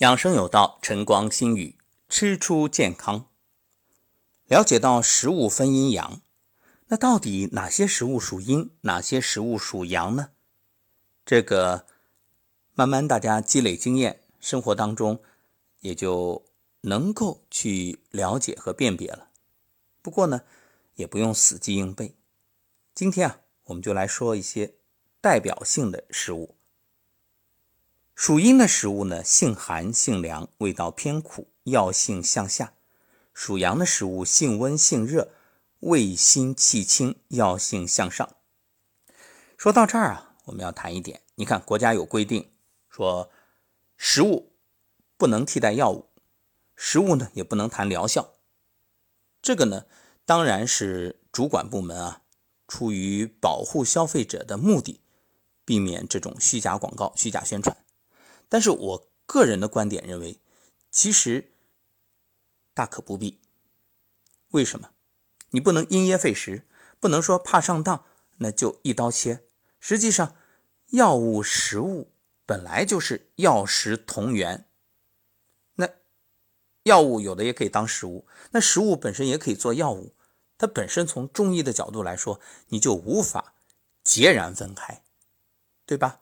养生有道，晨光心语，吃出健康。了解到食物分阴阳，那到底哪些食物属阴，哪些食物属阳呢？这个慢慢大家积累经验，生活当中也就能够去了解和辨别了。不过呢，也不用死记硬背。今天啊，我们就来说一些代表性的食物。属阴的食物呢，性寒性凉，味道偏苦，药性向下；属阳的食物性温性热，味辛气轻，药性向上。说到这儿啊，我们要谈一点。你看，国家有规定说，食物不能替代药物，食物呢也不能谈疗效。这个呢，当然是主管部门啊，出于保护消费者的目的，避免这种虚假广告、虚假宣传。但是我个人的观点认为，其实大可不必。为什么？你不能因噎废食，不能说怕上当，那就一刀切。实际上，药物、食物本来就是药食同源。那药物有的也可以当食物，那食物本身也可以做药物。它本身从中医的角度来说，你就无法截然分开，对吧？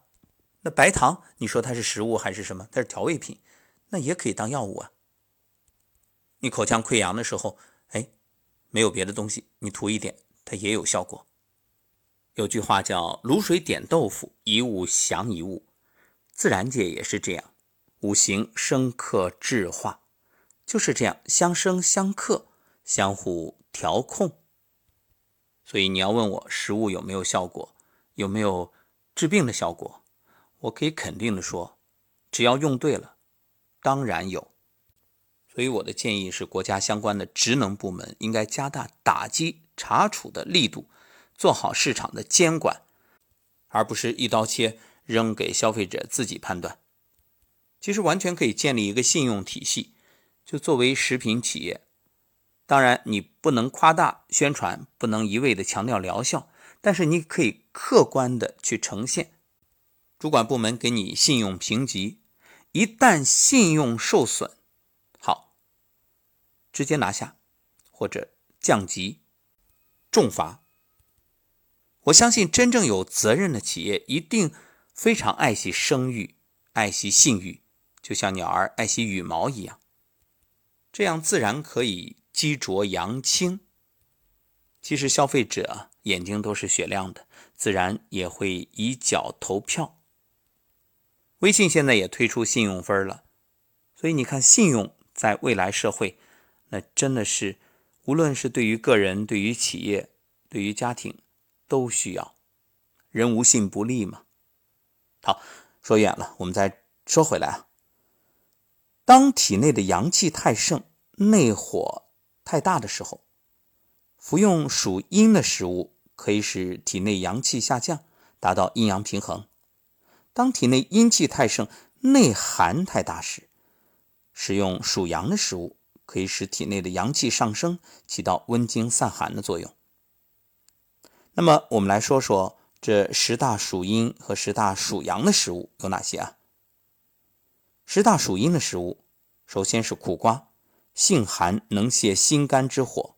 那白糖，你说它是食物还是什么？它是调味品，那也可以当药物啊。你口腔溃疡的时候，哎，没有别的东西，你涂一点，它也有效果。有句话叫“卤水点豆腐，一物降一物”，自然界也是这样，五行生克制化，就是这样相生相克，相互调控。所以你要问我食物有没有效果，有没有治病的效果？我可以肯定的说，只要用对了，当然有。所以我的建议是，国家相关的职能部门应该加大打击查处的力度，做好市场的监管，而不是一刀切扔给消费者自己判断。其实完全可以建立一个信用体系，就作为食品企业，当然你不能夸大宣传，不能一味的强调疗效，但是你可以客观的去呈现。主管部门给你信用评级，一旦信用受损，好，直接拿下或者降级、重罚。我相信真正有责任的企业一定非常爱惜声誉、爱惜信誉，就像鸟儿爱惜羽毛一样，这样自然可以积浊扬清。其实消费者眼睛都是雪亮的，自然也会以脚投票。微信现在也推出信用分了，所以你看，信用在未来社会，那真的是无论是对于个人、对于企业、对于家庭，都需要。人无信不立嘛。好，说远了，我们再说回来啊。当体内的阳气太盛、内火太大的时候，服用属阴的食物，可以使体内阳气下降，达到阴阳平衡。当体内阴气太盛、内寒太大时，食用属阳的食物，可以使体内的阳气上升，起到温经散寒的作用。那么，我们来说说这十大属阴和十大属阳的食物有哪些啊？十大属阴的食物，首先是苦瓜，性寒，能泻心肝之火。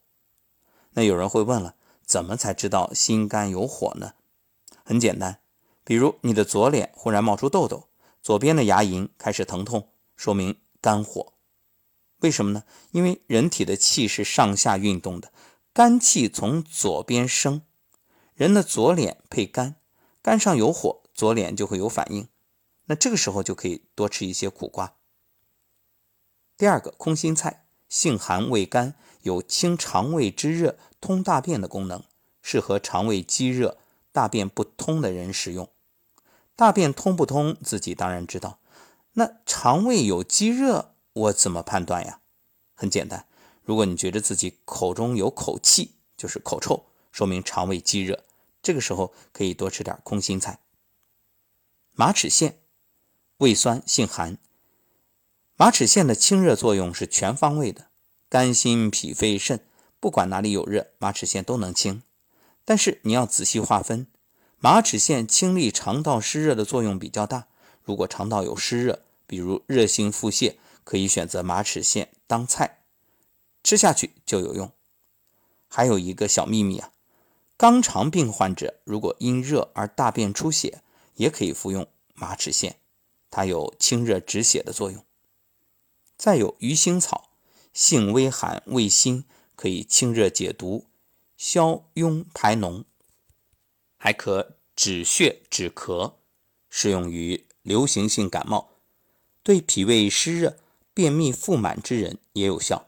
那有人会问了，怎么才知道心肝有火呢？很简单。比如你的左脸忽然冒出痘痘，左边的牙龈开始疼痛，说明肝火。为什么呢？因为人体的气是上下运动的，肝气从左边生，人的左脸配肝，肝上有火，左脸就会有反应。那这个时候就可以多吃一些苦瓜。第二个，空心菜，性寒味甘，有清肠胃之热、通大便的功能，适合肠胃积热、大便不通的人食用。大便通不通，自己当然知道。那肠胃有积热，我怎么判断呀？很简单，如果你觉得自己口中有口气，就是口臭，说明肠胃积热。这个时候可以多吃点空心菜。马齿苋，胃酸性寒。马齿苋的清热作用是全方位的，肝、心、脾、肺、肾，不管哪里有热，马齿苋都能清。但是你要仔细划分。马齿苋清利肠道湿热的作用比较大，如果肠道有湿热，比如热性腹泻，可以选择马齿苋当菜，吃下去就有用。还有一个小秘密啊，肛肠病患者如果因热而大便出血，也可以服用马齿苋，它有清热止血的作用。再有鱼腥草，性微寒，味辛，可以清热解毒、消痈排脓，还可止血止咳，适用于流行性感冒，对脾胃湿热、便秘腹满之人也有效。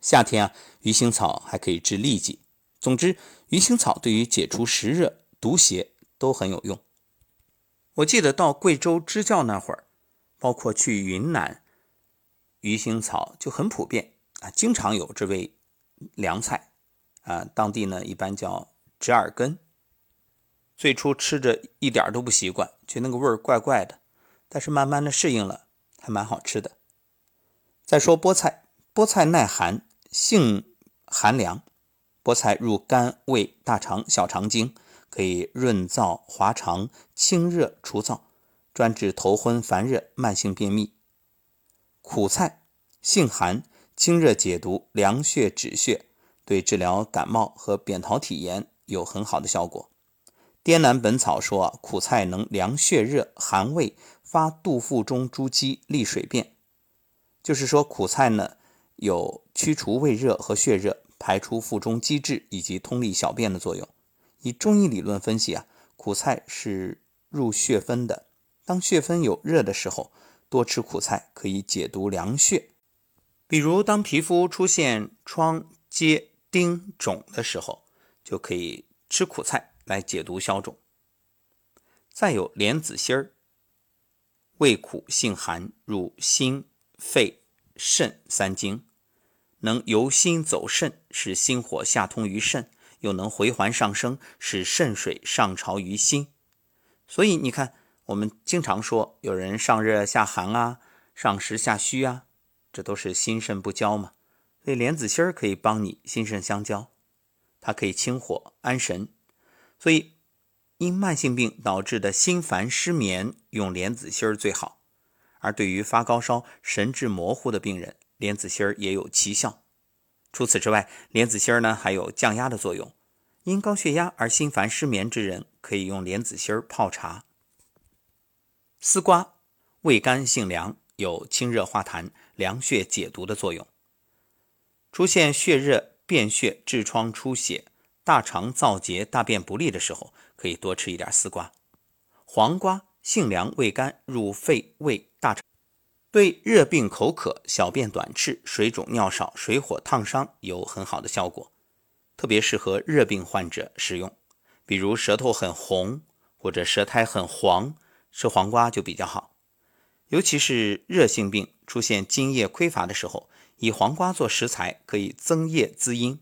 夏天啊，鱼腥草还可以治痢疾。总之，鱼腥草对于解除湿热、毒邪都很有用。我记得到贵州支教那会儿，包括去云南。鱼腥草就很普遍啊，经常有这味凉菜啊，当地呢一般叫折耳根。最初吃着一点都不习惯，觉得那个味儿怪怪的，但是慢慢的适应了，还蛮好吃的。再说菠菜，菠菜耐寒，性寒凉，菠菜入肝、胃、大肠、小肠经，可以润燥滑肠、清热除燥，专治头昏烦热、慢性便秘。苦菜性寒，清热解毒、凉血止血，对治疗感冒和扁桃体炎有很好的效果。《滇南本草》说，苦菜能凉血热、寒胃，发肚腹中诸积，利水便。就是说，苦菜呢有驱除胃热和血热、排出腹中积滞以及通利小便的作用。以中医理论分析啊，苦菜是入血分的，当血分有热的时候。多吃苦菜可以解毒凉血，比如当皮肤出现疮疖、疔、肿的时候，就可以吃苦菜来解毒消肿。再有莲子心儿，味苦性寒，入心、肺、肾三经，能由心走肾，使心火下通于肾，又能回环上升，使肾水上潮于心。所以你看。我们经常说有人上热下寒啊，上实下虚啊，这都是心肾不交嘛。所以莲子心儿可以帮你心肾相交，它可以清火安神。所以因慢性病导致的心烦失眠，用莲子心儿最好。而对于发高烧、神志模糊的病人，莲子心儿也有奇效。除此之外，莲子心儿呢还有降压的作用。因高血压而心烦失眠之人，可以用莲子心儿泡茶。丝瓜味甘性凉，有清热化痰、凉血解毒的作用。出现血热、便血、痔疮、出血、大肠燥结、大便不利的时候，可以多吃一点丝瓜。黄瓜性凉、味甘，入肺、胃、大肠，对热病、口渴、小便短赤、水肿、尿少、水火烫伤有很好的效果，特别适合热病患者食用。比如舌头很红或者舌苔很黄。吃黄瓜就比较好，尤其是热性病出现津液匮乏的时候，以黄瓜做食材可以增液滋阴。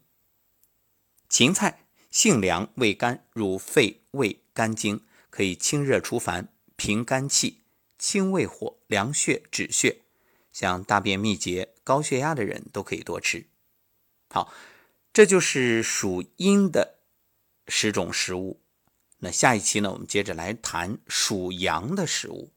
芹菜性凉，味甘，入肺、胃、肝经，可以清热除烦、平肝气、清胃火、凉血止血。像大便秘结、高血压的人都可以多吃。好，这就是属阴的十种食物。那下一期呢，我们接着来谈属阳的食物。